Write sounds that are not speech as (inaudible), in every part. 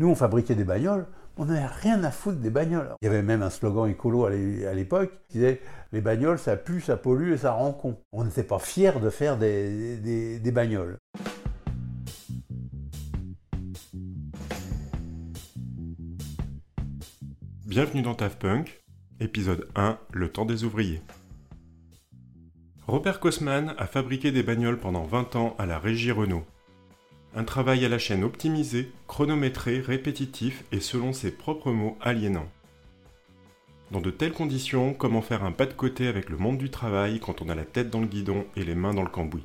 Nous, on fabriquait des bagnoles, on n'avait rien à foutre des bagnoles. Il y avait même un slogan écolo à l'époque qui disait les bagnoles, ça pue, ça pollue et ça rend con. On n'était pas fiers de faire des, des bagnoles. Bienvenue dans TAF Punk, épisode 1, le temps des ouvriers. Robert Kosman a fabriqué des bagnoles pendant 20 ans à la régie Renault. Un travail à la chaîne optimisé, chronométré, répétitif et selon ses propres mots aliénant. Dans de telles conditions, comment faire un pas de côté avec le monde du travail quand on a la tête dans le guidon et les mains dans le cambouis?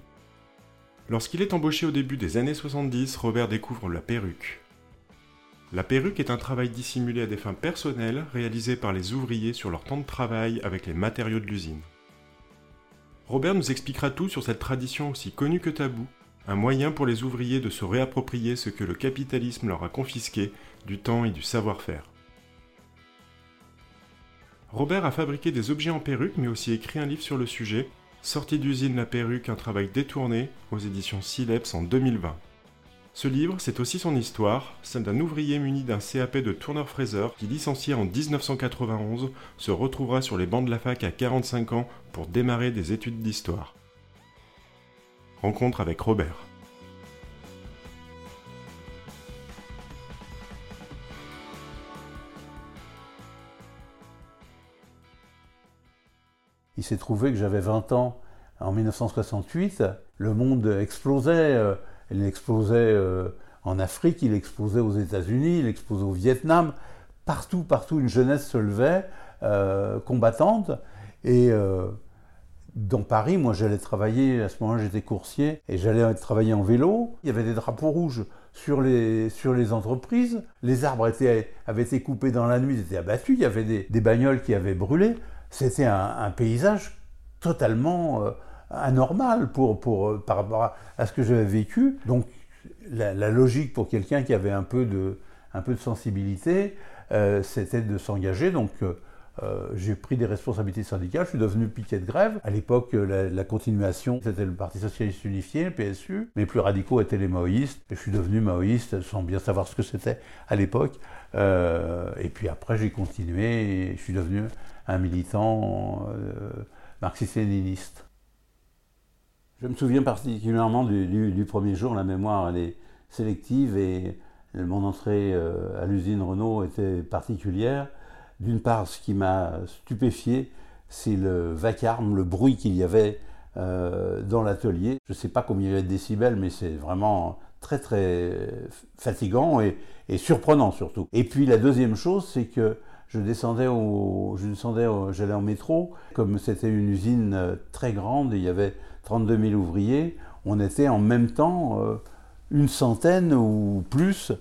Lorsqu'il est embauché au début des années 70, Robert découvre la perruque. La perruque est un travail dissimulé à des fins personnelles réalisé par les ouvriers sur leur temps de travail avec les matériaux de l'usine. Robert nous expliquera tout sur cette tradition aussi connue que taboue un moyen pour les ouvriers de se réapproprier ce que le capitalisme leur a confisqué du temps et du savoir-faire. Robert a fabriqué des objets en perruque mais aussi écrit un livre sur le sujet, Sortie d'usine la perruque, un travail détourné, aux éditions Sileps en 2020. Ce livre, c'est aussi son histoire, celle d'un ouvrier muni d'un CAP de tourneur-fraiseur qui, licencié en 1991, se retrouvera sur les bancs de la fac à 45 ans pour démarrer des études d'histoire. Rencontre avec Robert. Il s'est trouvé que j'avais 20 ans en 1968. Le monde explosait. Euh, il explosait euh, en Afrique, il explosait aux États-Unis, il explosait au Vietnam. Partout, partout, une jeunesse se levait, euh, combattante. Et dans Paris, moi j'allais travailler, à ce moment-là j'étais coursier, et j'allais travailler en vélo. Il y avait des drapeaux rouges sur les, sur les entreprises. Les arbres avaient été coupés dans la nuit, ils étaient abattus. Il y avait des, des bagnoles qui avaient brûlé. C'était un, paysage totalement euh, anormal pour, pour, euh, par rapport à, ce que j'avais vécu. Donc la, logique pour quelqu'un qui avait un peu de, un peu de sensibilité, euh, c'était de s'engager. J'ai pris des responsabilités syndicales, je suis devenu piquet de grève. À l'époque, euh, la, continuation, c'était le Parti Socialiste Unifié, le PSU. Mes plus radicaux étaient les maoïstes. Je suis devenu maoïste sans bien savoir ce que c'était à l'époque. Euh, et puis après, j'ai continué et je suis devenu un militant marxiste-léniniste. Je me souviens particulièrement du, premier jour, la mémoire est sélective et mon entrée à l'usine Renault était particulière. D'une part, ce qui m'a stupéfié, c'est le vacarme, le bruit qu'il y avait euh, dans l'atelier. Je ne sais pas combien il y avait de décibels, mais c'est vraiment très très fatigant et, surprenant surtout. Et puis la deuxième chose, c'est que je descendais j'allais en métro. Comme c'était une usine euh, très grande, il y avait 32 000 ouvriers. On était en même temps euh, une centaine ou plus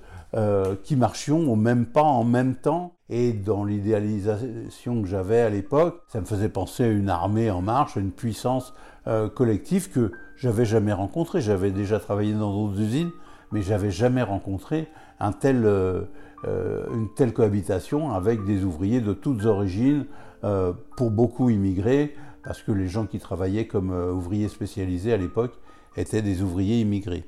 qui marchions au même pas en même temps. Et dans l'idéalisation que j'avais à l'époque, ça me faisait penser à une armée en marche, une puissance euh, collective que j'avais jamais rencontrée. J'avais déjà travaillé dans d'autres usines, mais j'avais jamais rencontré un tel, euh, euh, une telle cohabitation avec des ouvriers de toutes origines, pour beaucoup immigrés, parce que les gens qui travaillaient comme ouvriers spécialisés à l'époque étaient des ouvriers immigrés.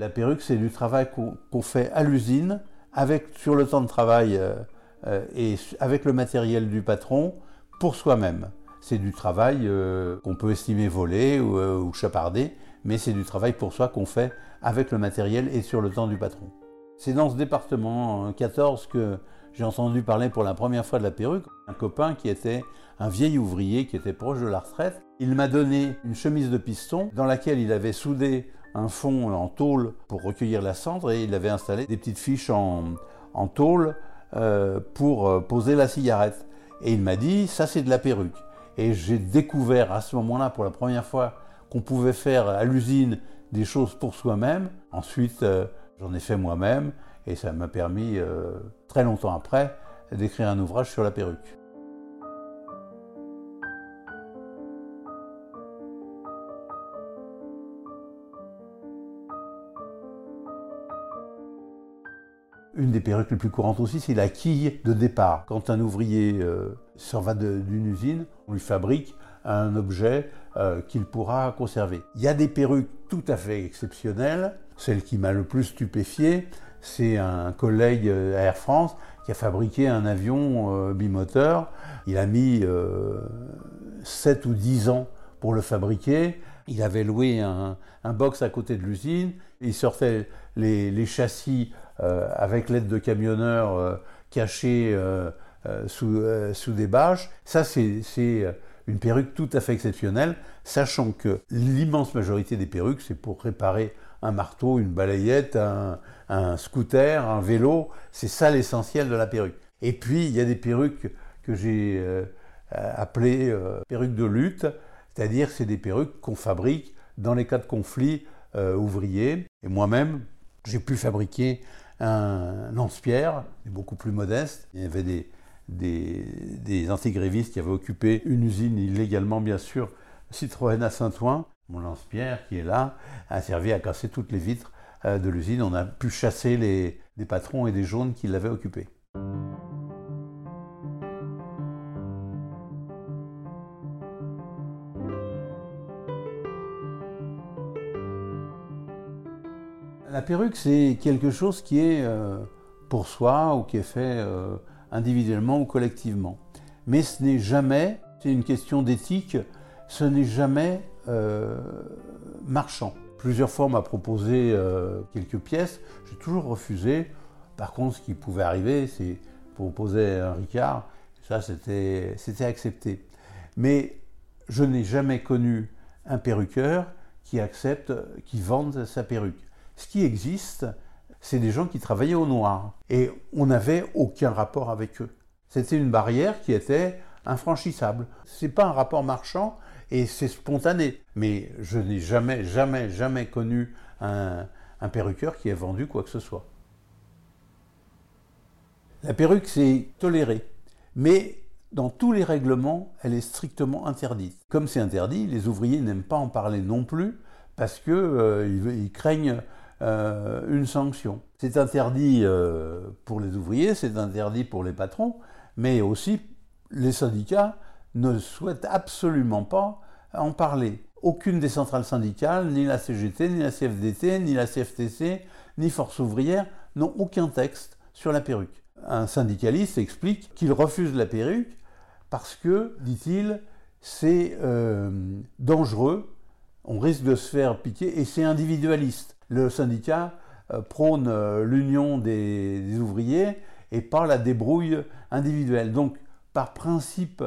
La perruque, c'est du travail qu'on fait à l'usine, avec sur le temps de travail euh, euh, et avec le matériel du patron pour soi-même. C'est du travail euh, qu'on peut estimer volé ou, ou chapardé, mais c'est du travail pour soi qu'on fait avec le matériel et sur le temps du patron. C'est dans ce département 14 que j'ai entendu parler pour la première fois de la perruque. Un copain qui était un vieil ouvrier qui était proche de la retraite. Il m'a donné une chemise de piston dans laquelle il avait soudé un fond en tôle pour recueillir la cendre et il avait installé des petites fiches en, tôle euh, pour euh, poser la cigarette. Et il m'a dit, ça c'est de la perruque. Et j'ai découvert à ce moment-là pour la première fois qu'on pouvait faire à l'usine des choses pour soi-même. Ensuite, euh, j'en ai fait moi-même et ça m'a permis, très longtemps après, d'écrire un ouvrage sur la perruque. Une des perruques les plus courantes aussi, c'est la quille de départ. Quand un ouvrier euh, s'en va d'une usine, on lui fabrique un objet euh, qu'il pourra conserver. Il y a des perruques tout à fait exceptionnelles. Celle qui m'a le plus stupéfié, c'est un collègue euh, à Air France qui a fabriqué un avion bimoteur. Il a mis 7 ou 10 ans pour le fabriquer. Il avait loué un, box à côté de l'usine. Il sortait les, châssis euh, avec l'aide de camionneurs euh, cachés euh, sous, des bâches. Ça, c'est une perruque tout à fait exceptionnelle, sachant que l'immense majorité des perruques, c'est pour réparer un marteau, une balayette, un, scooter, un vélo. C'est ça l'essentiel de la perruque. Et puis, il y a des perruques que j'ai appelées perruques de lutte c'est-à-dire c'est des perruques qu'on fabrique dans les cas de conflit euh, ouvriers. Et moi-même, j'ai pu fabriquer un lance-pierre, beaucoup plus modeste. Il y avait des, des, antigrévistes qui avaient occupé une usine illégalement, bien sûr, Citroën à Saint-Ouen. Mon lance-pierre, qui est là, a servi à casser toutes les vitres euh, de l'usine. On a pu chasser les, patrons et des jaunes qui l'avaient occupé. La perruque, c'est quelque chose qui est euh, pour soi ou qui est fait euh, individuellement ou collectivement. Mais ce n'est jamais, c'est une question d'éthique, ce n'est jamais euh, marchand. Plusieurs fois, on m'a proposé quelques pièces, j'ai toujours refusé. Par contre, ce qui pouvait arriver, c'est proposer un Ricard, ça c'était accepté. Mais je n'ai jamais connu un perruqueur qui accepte, qui vende sa perruque. Ce qui existe, c'est des gens qui travaillaient au noir. Et on n'avait aucun rapport avec eux. C'était une barrière qui était infranchissable. Ce n'est pas un rapport marchand et c'est spontané. Mais je n'ai jamais, jamais, jamais connu un, perruqueur qui ait vendu quoi que ce soit. La perruque, c'est toléré. Mais dans tous les règlements, elle est strictement interdite. Comme c'est interdit, les ouvriers n'aiment pas en parler non plus parce qu'ils euh, craignent euh, une sanction. C'est interdit euh, pour les ouvriers, c'est interdit pour les patrons, mais aussi les syndicats ne souhaitent absolument pas en parler. Aucune des centrales syndicales, ni la CGT, ni la CFDT, ni la CFTC, ni Force ouvrière n'ont aucun texte sur la perruque. Un syndicaliste explique qu'il refuse la perruque parce que, dit-il, c'est euh, dangereux, on risque de se faire piquer et c'est individualiste le syndicat euh, prône euh, l'union des, ouvriers et pas la débrouille individuelle. Donc, par principe,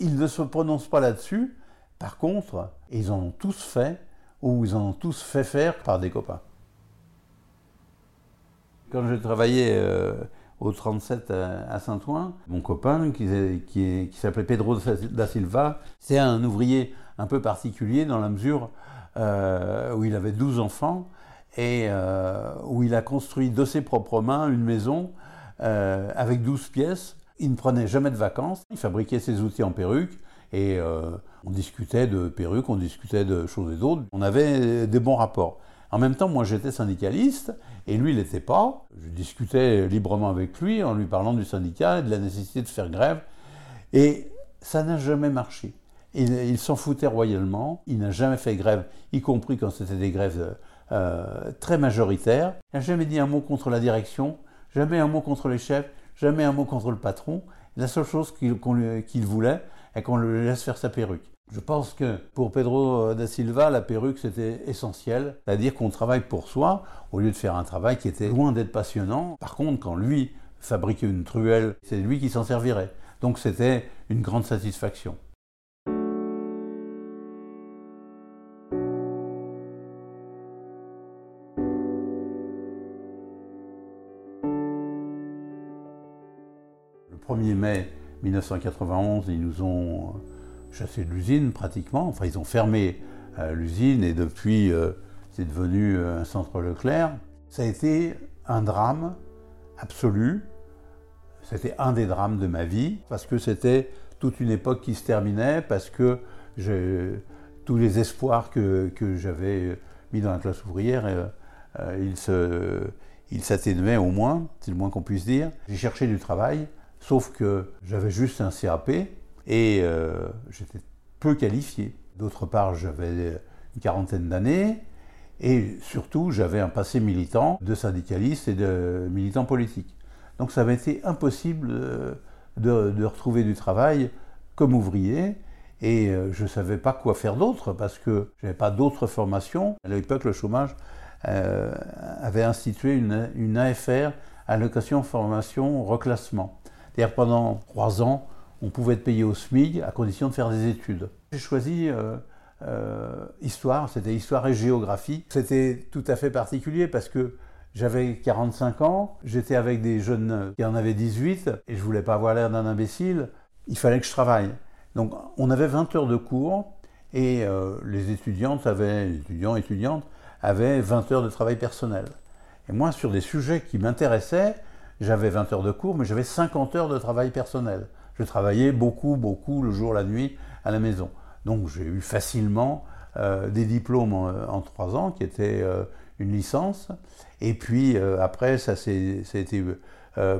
ils ne se prononcent pas là-dessus. Par contre, ils en ont tous fait, ou ils en ont tous fait faire par des copains. Quand j'ai travaillé euh, au 37 à, Saint-Ouen, mon copain, qui, s'appelait Pedro da Silva, c'est un ouvrier un peu particulier dans la mesure où il avait 12 enfants et euh, où il a construit de ses propres mains une maison euh, avec 12 pièces. Il ne prenait jamais de vacances, il fabriquait ses outils en perruque et euh, on discutait de perruques, on discutait de choses et d'autres. On avait des bons rapports. En même temps, moi j'étais syndicaliste et lui il n'était pas. Je discutais librement avec lui en lui parlant du syndicat et de la nécessité de faire grève. Et ça n'a jamais marché. Il, il s'en foutait royalement. Il n'a jamais fait grève, y compris quand c'était des grèves euh, très majoritaire. Il n'a jamais dit un mot contre la direction, jamais un mot contre les chefs, jamais un mot contre le patron. La seule chose qu'il voulait est qu'on le laisse faire sa perruque. Je pense que pour Pedro da Silva, la perruque c'était essentiel, c'est-à-dire qu'on travaille pour soi au lieu de faire un travail qui était loin d'être passionnant. Par contre, quand lui fabriquait une truelle, c'est lui qui s'en servirait. Donc c'était une grande satisfaction. 1er mai 1991, ils nous ont chassé de l'usine pratiquement. Enfin, ils ont fermé euh, l'usine et depuis, euh, c'est devenu euh, un centre Leclerc. Ça a été un drame absolu. C'était un des drames de ma vie parce que c'était toute une époque qui se terminait, parce que tous les espoirs que, j'avais mis dans la classe ouvrière, ils, s'atténuait au moins, c'est le moins qu'on puisse dire. J'ai cherché du travail, sauf que j'avais juste un CAP et euh, j'étais peu qualifié. D'autre part, j'avais une quarantaine d'années et surtout, j'avais un passé militant de syndicaliste et de militant politique. Donc ça m'a été impossible euh, de, retrouver du travail comme ouvrier et euh, je ne savais pas quoi faire d'autre parce que je n'avais pas d'autres formations. À l'époque, le chômage avait institué une, AFR, allocation formation reclassement. C'est-à-dire pendant trois ans, on pouvait être payé au SMIC à condition de faire des études. J'ai choisi euh, euh, histoire, c'était histoire et géographie. C'était tout à fait particulier parce que j'avais 45 ans, j'étais avec des jeunes qui en avaient 18 et je voulais pas avoir l'air d'un imbécile. Il fallait que je travaille. Donc on avait 20 heures de cours et les étudiantes avaient, les étudiants étudiantes avait 20 heures de travail personnel. Et moi, sur des sujets qui m'intéressaient, j'avais 20 heures de cours, mais j'avais 50 heures de travail personnel. Je travaillais beaucoup, beaucoup, le jour, la nuit, à la maison. Donc j'ai eu facilement euh, des diplômes en, trois ans, qui étaient euh, une licence. Et puis euh, après, ça, a été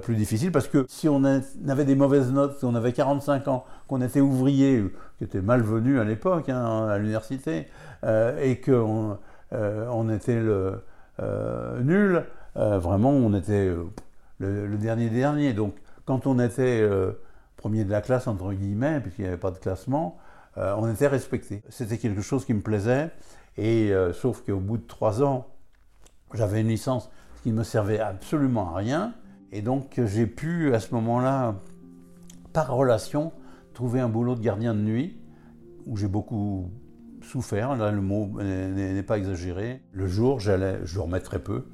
plus difficile, parce que si on avait des mauvaises notes, si on avait 45 ans, qu'on était ouvrier, qui était malvenu à l'époque, hein, à l'université, et qu'on on était nul, vraiment on était le, dernier dernier. Donc quand on était premier de la classe, entre guillemets, puisqu'il n'y avait pas de classement, on était respecté. C'était quelque chose qui me plaisait, et sauf qu'au bout de trois ans, j'avais une licence qui ne me servait absolument à rien, et donc j'ai pu à ce moment-là, par relation, trouver un boulot de gardien de nuit, où j'ai beaucoup souffert, là le mot n'est pas exagéré. Le jour, j'allais, je dormais très peu,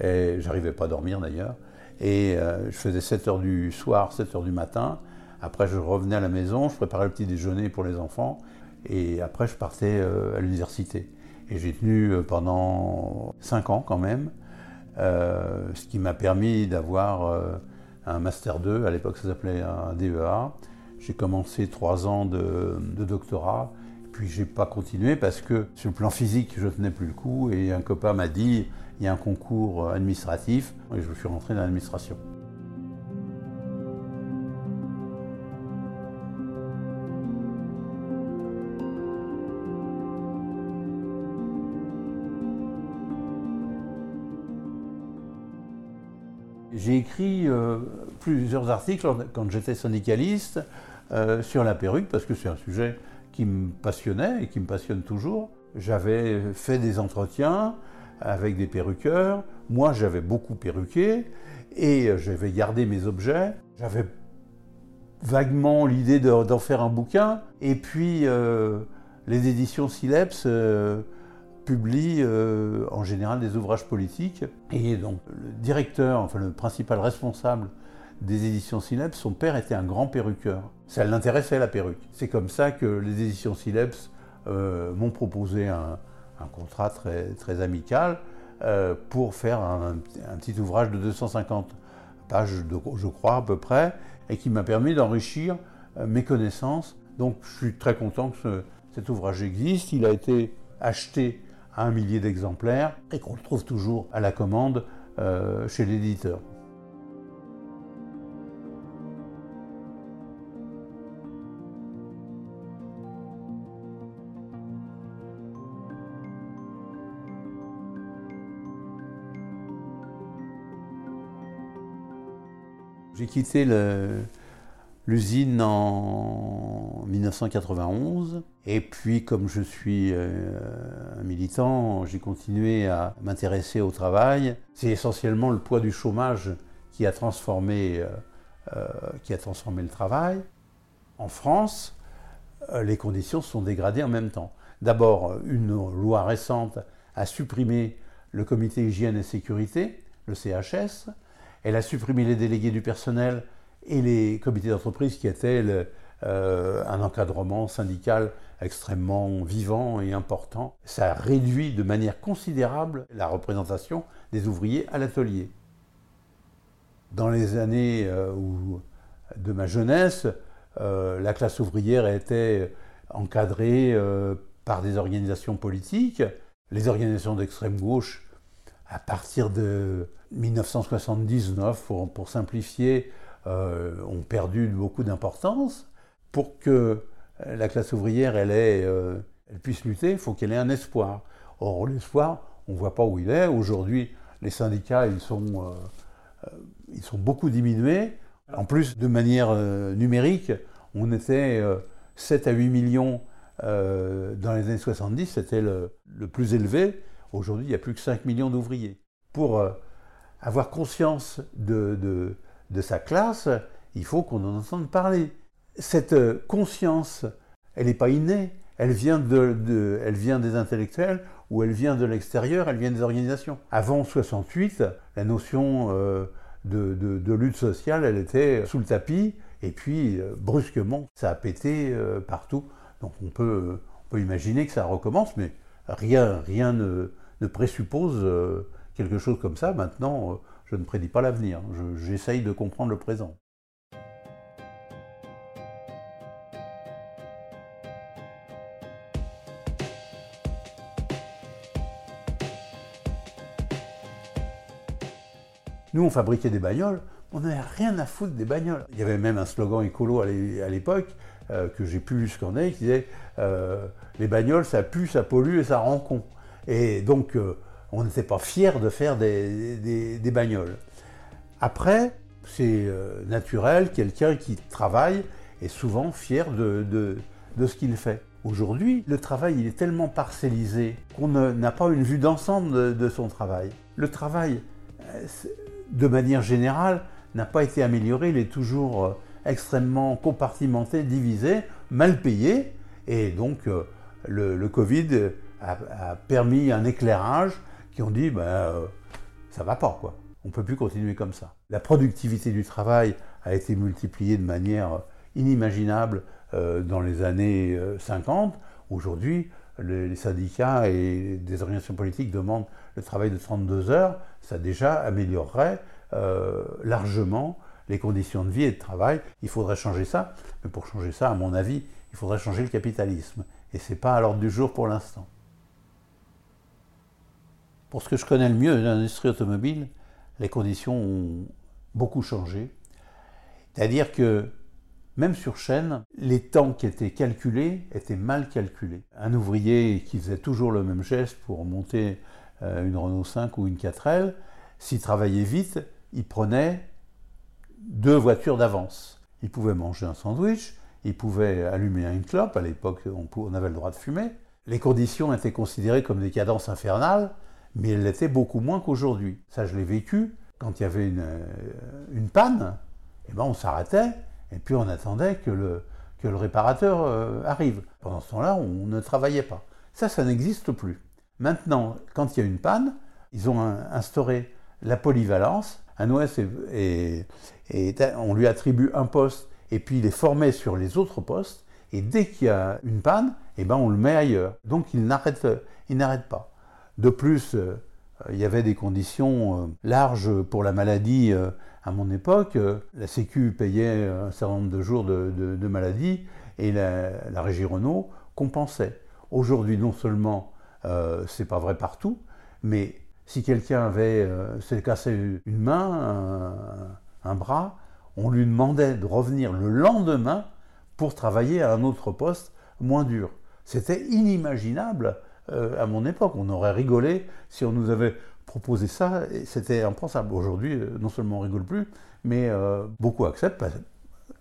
et j'arrivais pas à dormir d'ailleurs, et euh, je faisais 7 heures du soir, 7 heures du matin, après je revenais à la maison, je préparais le petit déjeuner pour les enfants, et après je partais euh, à l'université. Et j'ai tenu euh, pendant 5 ans quand même, ce qui m'a permis d'avoir un Master 2, à l'époque ça s'appelait un DEA. J'ai commencé 3 ans de, de doctorat, puis j'ai pas continué parce que sur le plan physique, je tenais plus le coup. Et un copain m'a dit il y a un concours administratif et je suis rentré dans l'administration. J'ai écrit euh, plusieurs articles quand j'étais syndicaliste euh, sur la perruque parce que c'est un sujet qui me passionnait et qui me passionne toujours. J'avais fait des entretiens avec des perruqueurs. Moi, j'avais beaucoup perruqué et j'avais gardé mes objets. J'avais vaguement l'idée d'en faire un bouquin. Et puis, euh, les éditions Sileps euh, publient euh, en général des ouvrages politiques. Et donc, le directeur, enfin le principal responsable des éditions Sileps, son père était un grand perruqueur. Ça l'intéressait la perruque. C'est comme ça que les éditions Sileps m'ont proposé un, contrat très, très amical euh, pour faire un, petit ouvrage de 250 pages, je crois à peu près, et qui m'a permis d'enrichir euh, mes connaissances. Donc je suis très content que cet ouvrage existe. Il a été acheté à un millier d'exemplaires et qu'on le trouve toujours à la commande chez l'éditeur. Quitté l'usine en 1991 et puis comme je suis euh, un militant, j'ai continué à m'intéresser au travail. C'est essentiellement le poids du chômage qui a transformé, euh, euh, qui a transformé le travail. En France, les conditions sont dégradées en même temps. D'abord, une loi récente a supprimé le comité hygiène et sécurité, le CHS, elle a supprimé les délégués du personnel et les comités d'entreprise qui étaient euh, un encadrement syndical extrêmement vivant et important. Ça a réduit de manière considérable la représentation des ouvriers à l'atelier. Dans les années euh, de ma jeunesse, euh, la classe ouvrière était encadrée par des organisations politiques. Les organisations d'extrême gauche à partir de 1979, pour, simplifier, euh, ont perdu beaucoup d'importance. Pour que la classe ouvrière elle, euh, puisse lutter, il faut qu'elle ait un espoir. Or, l'espoir, on ne voit pas où il est. Aujourd'hui, les syndicats, ils sont, euh, beaucoup diminués. En plus, de manière numérique, on était 7 à 8 millions dans les années 70, c'était le, plus élevé. Aujourd'hui, il n'y a plus que 5 millions d'ouvriers. Pour avoir conscience de, sa classe, il faut qu'on en entende parler. Cette euh, conscience, elle n'est pas innée, elle vient, des intellectuels ou elle vient de l'extérieur, elle vient des organisations. Avant 68, la notion euh, de, lutte sociale, elle était sous le tapis, et puis euh, brusquement, ça a pété partout. Donc on peut, on peut imaginer que ça recommence, mais rien, rien ne, ne présuppose quelque chose comme ça, maintenant, euh, je ne prédis pas l'avenir. J'essaye de comprendre le présent. Nous, on fabriquait des bagnoles, on n'avait rien à foutre des bagnoles. Il y avait même un slogan écolo à l'époque, euh, que j'ai pu scanner, qui disait euh, Les bagnoles, ça pue, ça pollue et ça rend con ». Et donc, on n'était pas fier de faire des, bagnoles. Après, c'est euh, naturel, quelqu'un qui travaille est souvent fier de, ce qu'il fait. Aujourd'hui, le travail il est tellement parcellisé qu'on n'a pas une vue d'ensemble de, son travail. Le travail, euh, de manière générale, n'a pas été amélioré, il est toujours euh, extrêmement compartimenté, divisé, mal payé, et donc le, Covid a permis un éclairage qui ont dit ben, euh, ça va pas quoi. On peut plus continuer comme ça. La productivité du travail a été multipliée de manière inimaginable euh, dans les années 50. Euh, Aujourd'hui, les, syndicats et des organisations politiques demandent le travail de 32 heures. Ça déjà améliorerait largement les conditions de vie et de travail. Il faudrait changer ça. Mais pour changer ça, à mon avis, il faudrait changer le capitalisme. Et ce n'est pas à l'ordre du jour pour l'instant. Pour ce que je connais le mieux de l'industrie automobile, les conditions ont beaucoup changé. C'est-à-dire que même sur chaîne, les temps qui étaient calculés étaient mal calculés. Un ouvrier qui faisait toujours le même geste pour monter euh, une Renault 5 ou une 4L, s'il travaillait vite, il prenait deux voitures d'avance. Il pouvait manger un sandwich, il pouvait allumer une clope, à l'époque on avait le droit de fumer. Les conditions étaient considérées comme des cadences infernales, mais elle l'était beaucoup moins qu'aujourd'hui. Ça, je l'ai vécu. Quand il y avait une, euh, panne, eh ben, on s'arrêtait et puis on attendait que le, que le réparateur euh, arrive. Pendant ce temps-là, on ne travaillait pas. Ça, ça n'existe plus. Maintenant, quand il y a une panne, ils ont instauré la polyvalence. Un OS, on lui attribue un poste et puis il est formé sur les autres postes. Et dès qu'il y a une panne, eh ben on le met ailleurs. Donc il n'arrête pas. De plus, euh, il y avait des conditions euh, larges pour la maladie euh, à mon époque. La Sécu payait un certain nombre de jours de, maladie et la, régie Renault compensait. Aujourd'hui, non seulement c'est pas vrai partout, mais si quelqu'un avait cassé une main, un, bras, on lui demandait de revenir le lendemain pour travailler à un autre poste moins dur. C'était inimaginable euh, à mon époque. On aurait rigolé si on nous avait proposé ça, et c'était impensable. Aujourd'hui, euh, non seulement on rigole plus, mais euh, beaucoup acceptent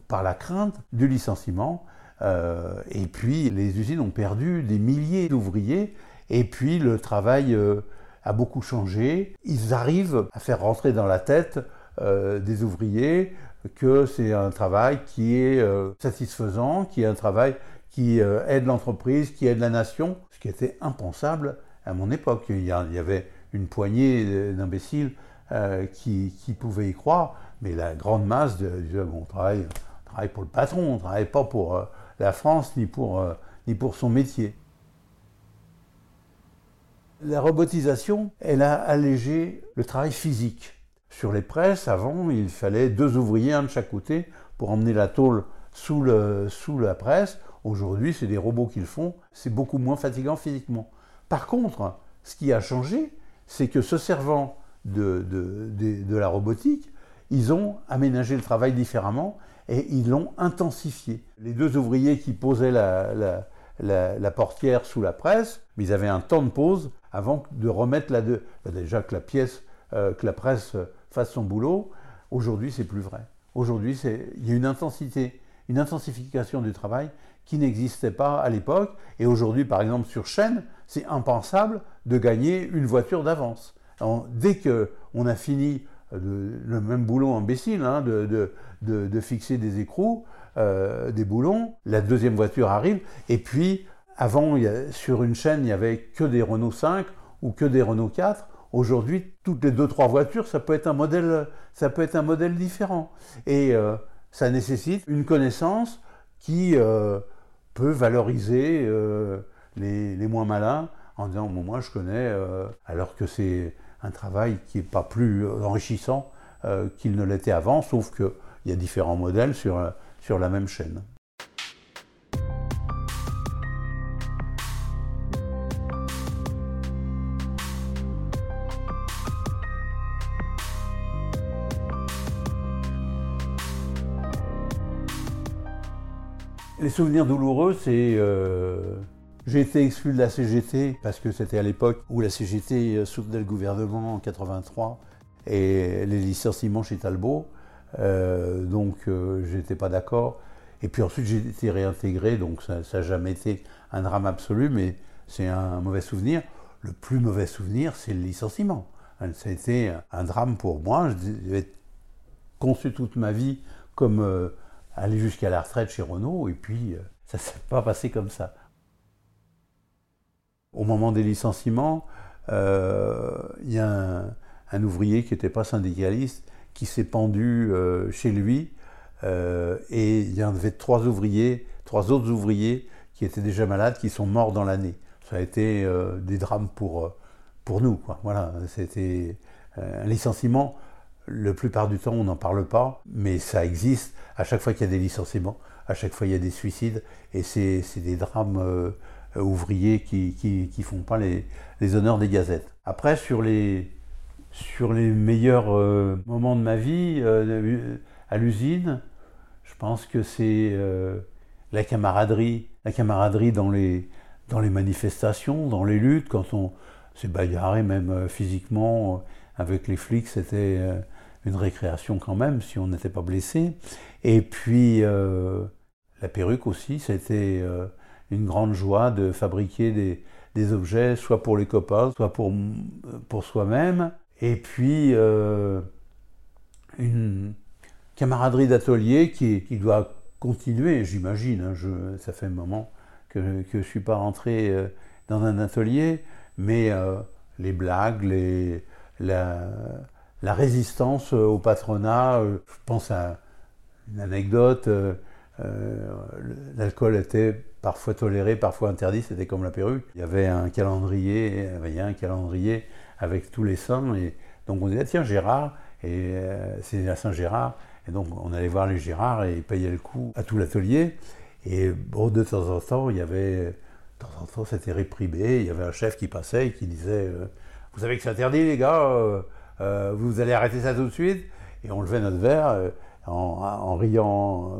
par, la crainte du licenciement. et puis, les usines ont perdu des milliers d'ouvriers, et puis le travail a beaucoup changé. Ils arrivent à faire rentrer dans la tête des ouvriers que c'est un travail qui est satisfaisant, qui est un travail qui aide l'entreprise, qui aide la nation ce qui était impensable à mon époque. Il y avait une poignée d'imbéciles euh, qui, pouvaient y croire, mais la grande masse disait on travaille, pour le patron, on ne travaille pas pour euh, la France ni pour, euh, ni pour son métier. La robotisation, elle a allégé le travail physique. Sur les presses, avant, il fallait deux ouvriers, un de chaque côté, pour emmener la tôle sous, le, sous la presse. Aujourd'hui, c'est des robots qui le font. C'est beaucoup moins fatigant physiquement. Par contre, ce qui a changé, c'est que se servant de, la robotique, ils ont aménagé le travail différemment et ils l'ont intensifié. Les deux ouvriers qui posaient la, portière sous la presse, ils avaient un temps de pause avant de remettre la. Bah, déjà que la pièce, euh, que la presse fasse son boulot. Aujourd'hui, c'est plus vrai. Aujourd'hui, il y a une intensité, une intensification du travail qui n'existait pas à l'époque. Et aujourd'hui, par exemple, sur chaîne, c'est impensable de gagner une voiture d'avance. Dès qu'on a fini le même boulot imbécile hein, de, fixer des écrous, euh, des boulons, la deuxième voiture arrive, et puis avant, sur une chaîne, il n'y avait que des Renault 5 ou que des Renault 4. Aujourd'hui, toutes les deux trois voitures, ça peut être un modèle, ça peut être un modèle différent. Et euh, ça nécessite une connaissance qui euh, peut valoriser les, les, moins malins en disant moi je connais, alors que c'est un travail qui n'est pas plus enrichissant euh, qu'il ne l'était avant, sauf qu'il y a différents modèles sur, euh, sur la même chaîne. Souvenirs douloureux, c'est euh, j'ai été exclu de la CGT parce que c'était à l'époque où la CGT soutenait le gouvernement en 83 et les licenciements chez Talbot. Euh, donc euh, j'étais pas d'accord. Et puis ensuite j'ai été réintégré, donc ça n'a jamais été un drame absolu, mais c'est un mauvais souvenir. Le plus mauvais souvenir, c'est le licenciement. Ça a été un drame pour moi. J'ai conçu toute ma vie comme euh, aller jusqu'à la retraite chez Renault, et puis euh, (laughs) ça ne s'est pas passé comme ça au moment des licenciements, euh, il y a un, ouvrier qui n'était pas syndicaliste qui s'est pendu euh, chez lui et il y avait trois ouvriers, trois autres ouvriers qui étaient déjà malades qui sont morts dans l'année. Ça a été des drames pour, pour nous. Quoi. Voilà, c'était un licenciement. La plupart du temps, on n'en parle pas, mais ça existe. À chaque fois qu'il y a des licenciements, à chaque fois il y a des suicides, et c'est des drames euh, ouvriers qui ne font pas les, honneurs des gazettes. Après, sur les, sur les meilleurs euh, moments de ma vie euh, à l'usine, je pense que c'est la camaraderie, la camaraderie dans les, dans les manifestations, dans les luttes, quand on s'est bagarré même physiquement avec les flics, c'était une récréation quand même, si on n'était pas blessé. Et puis la perruque aussi, c'était une grande joie de fabriquer des, objets, soit pour les copains, soit pour, pour soi-même. Et puis, euh, une camaraderie d'atelier qui, doit continuer, j'imagine. Hein, ça fait un moment que, je ne suis pas rentré euh, dans un atelier, mais euh, les blagues, les, la, la, résistance au patronat, je pense à une anecdote. L'alcool était parfois toléré, parfois interdit, c'était comme la perruque. Il y avait un calendrier, il y un calendrier avec tous les saints, et donc on disait tiens Gérard, et euh, c'est à Saint-Gérard, et donc on allait voir les Gérard et ils payaient le coup à tout l'atelier, et de temps en temps, il y avait, de temps en temps c'était réprimé, il y avait un chef qui passait et qui disait euh, vous savez que c'est interdit les gars, euh, vous allez arrêter ça tout de suite, et on levait notre verre en, riant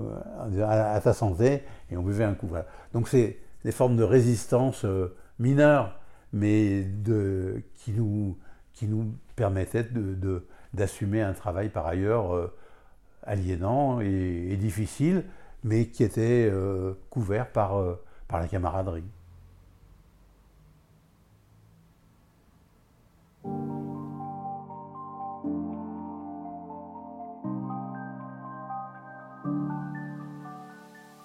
à, ta santé, et on buvait un coup. Donc c'est des formes de résistance euh, mineures, mais de, qui, nous, qui nous permettaient d'assumer un travail par ailleurs euh, aliénant et, difficile, mais qui était euh, couvert par, par la camaraderie.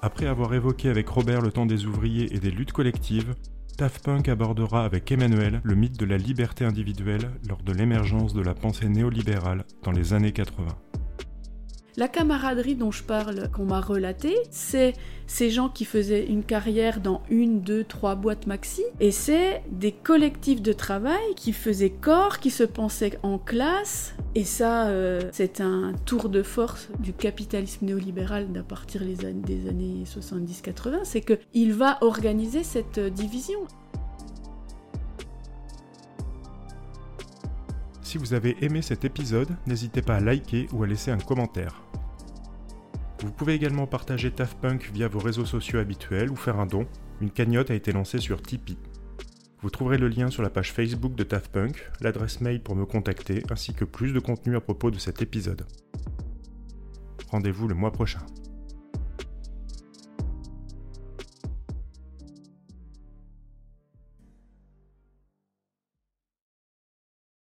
Après avoir évoqué avec Robert le temps des ouvriers et des luttes collectives, Daft Punk abordera avec Emmanuel le mythe de la liberté individuelle lors de l'émergence de la pensée néolibérale dans les années 80. La camaraderie dont je parle, qu'on m'a relaté, c'est ces gens qui faisaient une carrière dans une, deux, trois boîtes maxi, et c'est des collectifs de travail qui faisaient corps, qui se pensaient en classe, et ça, euh, c'est un tour de force du capitalisme néolibéral d'à partir des années 70-80, c'est qu'il va organiser cette division. Si vous avez aimé cet épisode, n'hésitez pas à liker ou à laisser un commentaire. Vous pouvez également partager TAFPunk via vos réseaux sociaux habituels ou faire un don. Une cagnotte a été lancée sur Tipeee. Vous trouverez le lien sur la page Facebook de TAFPunk, l'adresse mail pour me contacter, ainsi que plus de contenu à propos de cet épisode. Rendez-vous le mois prochain.